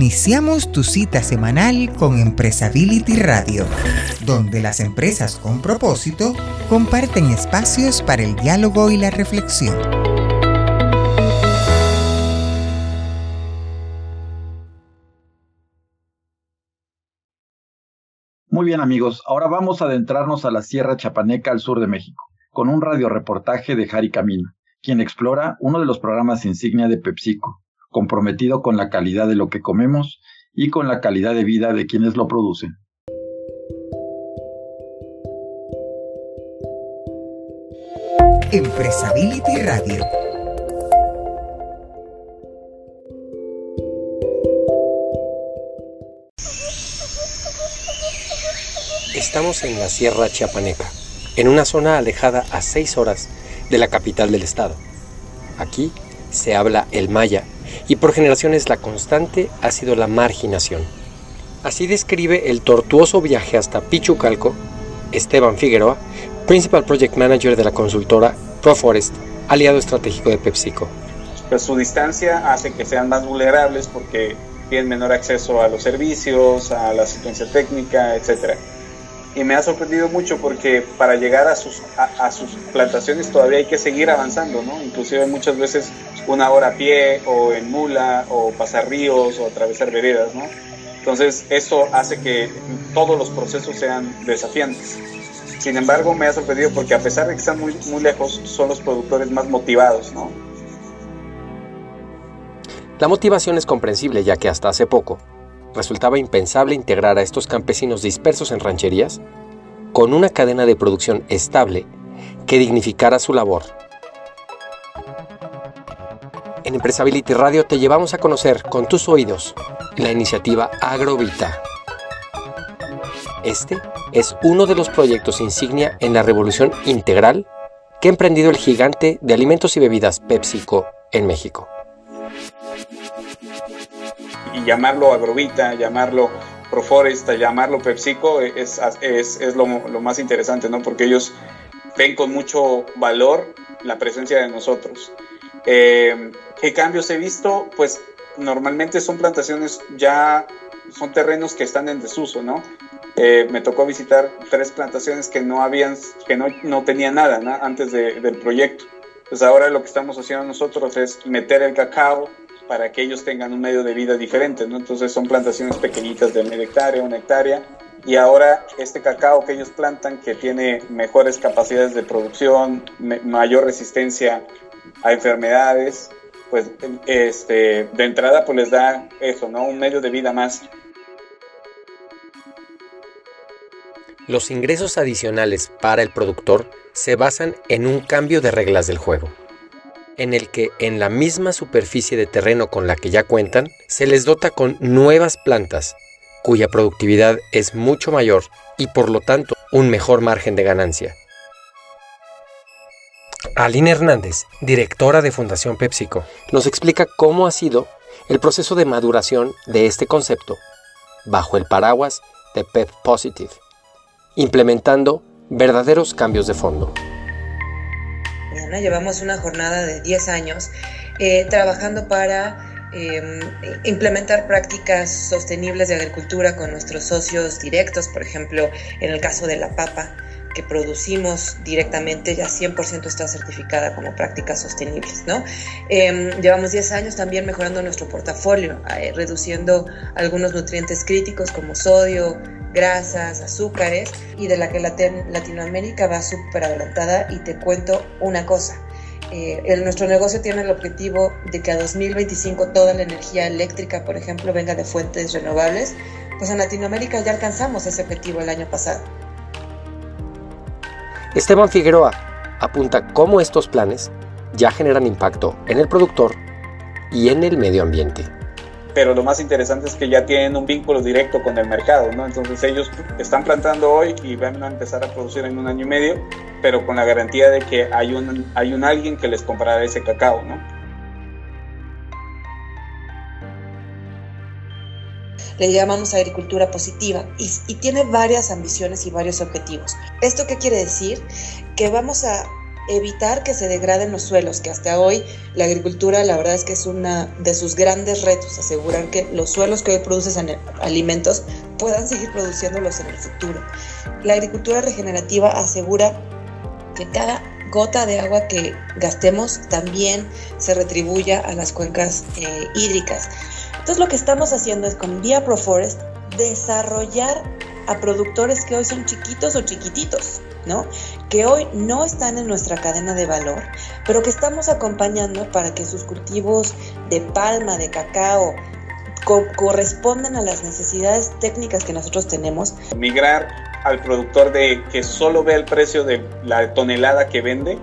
Iniciamos tu cita semanal con Empresability Radio, donde las empresas con propósito comparten espacios para el diálogo y la reflexión. Muy bien amigos, ahora vamos a adentrarnos a la Sierra Chapaneca al sur de México, con un radioreportaje de Jari Camino, quien explora uno de los programas insignia de PepsiCo, comprometido con la calidad de lo que comemos y con la calidad de vida de quienes lo producen. Empresability Radio. Estamos en la Sierra Chiapaneca, en una zona alejada a seis horas de la capital del estado. Aquí se habla el maya y por generaciones la constante ha sido la marginación. Así describe el tortuoso viaje hasta Pichucalco Esteban Figueroa, Principal Project Manager de la consultora ProForest, aliado estratégico de PepsiCo. Pues su distancia hace que sean más vulnerables porque tienen menor acceso a los servicios, a la asistencia técnica, etc. Y me ha sorprendido mucho porque para llegar a sus, a, sus plantaciones todavía hay que seguir avanzando, ¿no? Inclusive muchas veces una hora a pie o en mula o pasar ríos o atravesar veredas, ¿no? Entonces eso hace que todos los procesos sean desafiantes. Sin embargo, me ha sorprendido porque a pesar de que están muy, muy lejos, son los productores más motivados, ¿no? La motivación es comprensible ya que hasta hace poco resultaba impensable integrar a estos campesinos dispersos en rancherías con una cadena de producción estable que dignificara su labor en Empresability Radio te llevamos a conocer con tus oídos la iniciativa Agrovita. Este es uno de los proyectos insignia en la revolución integral que ha emprendido el gigante de alimentos y bebidas PepsiCo en México. Llamarlo Agrovita, llamarlo Proforesta, llamarlo PepsiCo es, es, lo, lo más interesante, ¿no? Porque ellos ven con mucho valor la presencia de nosotros. Eh, ¿Qué cambios he visto? Pues normalmente son plantaciones ya, son terrenos que están en desuso, ¿no? Eh, me tocó visitar tres plantaciones que no habían, que no, no tenían nada ¿no? antes del proyecto. Pues ahora lo que estamos haciendo nosotros es meter el cacao para que ellos tengan un medio de vida diferente, ¿no? Entonces son plantaciones pequeñitas de media hectárea, una hectárea, y ahora este cacao que ellos plantan, que tiene mejores capacidades de producción, mayor resistencia a enfermedades, pues este, de entrada pues les da eso, ¿no? Un medio de vida más. Los ingresos adicionales para el productor se basan en un cambio de reglas del juego, en el que en la misma superficie de terreno con la que ya cuentan, se les dota con nuevas plantas, cuya productividad es mucho mayor y por lo tanto un mejor margen de ganancia. Aline Hernández, directora de Fundación PepsiCo, nos explica cómo ha sido el proceso de maduración de este concepto bajo el paraguas de Pep Positive, implementando verdaderos cambios de fondo. Llevamos una jornada de 10 años eh, trabajando para em, implementar prácticas sostenibles de agricultura con nuestros socios directos, por ejemplo, en el caso de la papa que producimos directamente ya 100% está certificada como prácticas sostenibles. Em, llevamos 10 años también mejorando nuestro portafolio, eh, reduciendo algunos nutrientes críticos como sodio, grasas, azúcares, y de la que Latinoamérica va súper adelantada. Y te cuento una cosa. Eh, nuestro negocio tiene el objetivo de que a 2025 toda la energía eléctrica, por ejemplo, venga de fuentes renovables. Pues en Latinoamérica ya alcanzamos ese objetivo el año pasado. Esteban Figueroa apunta cómo estos planes ya generan impacto en el productor y en el medio ambiente. Pero lo más interesante es que ya tienen un vínculo directo con el mercado, ¿no? Entonces ellos están plantando hoy y van a empezar a producir en un año y medio, pero con la garantía de que hay un, hay un alguien que les comprará ese cacao, ¿no? le llamamos agricultura positiva y, tiene varias ambiciones y varios objetivos. ¿Esto qué quiere decir? Que vamos a evitar que se degraden los suelos, que hasta hoy la agricultura la verdad es que es uno de sus grandes retos, asegurar que los suelos que hoy producen alimentos puedan seguir produciéndolos en el futuro. La agricultura regenerativa asegura que cada gota de agua que gastemos también se retribuya a las cuencas eh, hídricas. Entonces lo que estamos haciendo es con Via ProForest desarrollar a productores que hoy son chiquitos o chiquititos, ¿no? Que hoy no están en nuestra cadena de valor, pero que estamos acompañando para que sus cultivos de palma, de cacao, correspondan a las necesidades técnicas que nosotros tenemos. Migrar al productor de que solo ve el precio de la tonelada que vende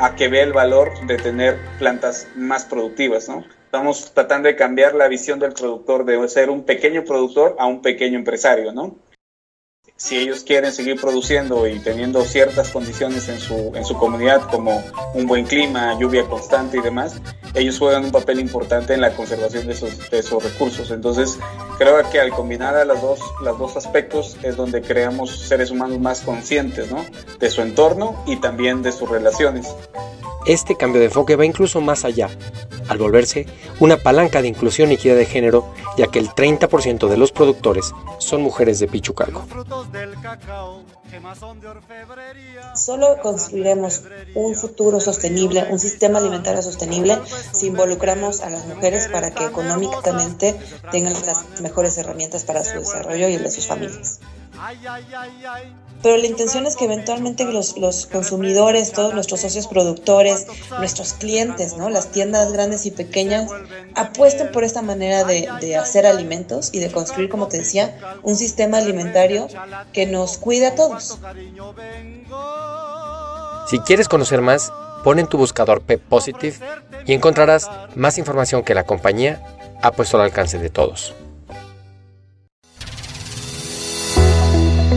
a que vea el valor de tener plantas más productivas, ¿no? Estamos tratando de cambiar la visión del productor de ser un pequeño productor a un pequeño empresario, ¿no? Si ellos quieren seguir produciendo y teniendo ciertas condiciones en su, en su comunidad, como un buen clima, lluvia constante y demás, ellos juegan un papel importante en la conservación de esos, de esos recursos. Entonces, creo que al combinar a los dos, los dos aspectos es donde creamos seres humanos más conscientes ¿no? de su entorno y también de sus relaciones. Este cambio de enfoque va incluso más allá, al volverse una palanca de inclusión y equidad de género, ya que el 30% de los productores son mujeres de Pichucalco. Solo construiremos un futuro sostenible, un sistema alimentario sostenible, si involucramos a las mujeres para que económicamente tengan las mejores herramientas para su desarrollo y el de sus familias. Pero la intención es que eventualmente los, los, consumidores, todos nuestros socios productores, nuestros clientes, ¿no? las tiendas grandes y pequeñas, apuesten por esta manera de, de hacer alimentos y de construir, como te decía, un sistema alimentario que nos cuide a todos. Si quieres conocer más, pon en tu buscador Pep Positive y encontrarás más información que la compañía ha puesto al alcance de todos.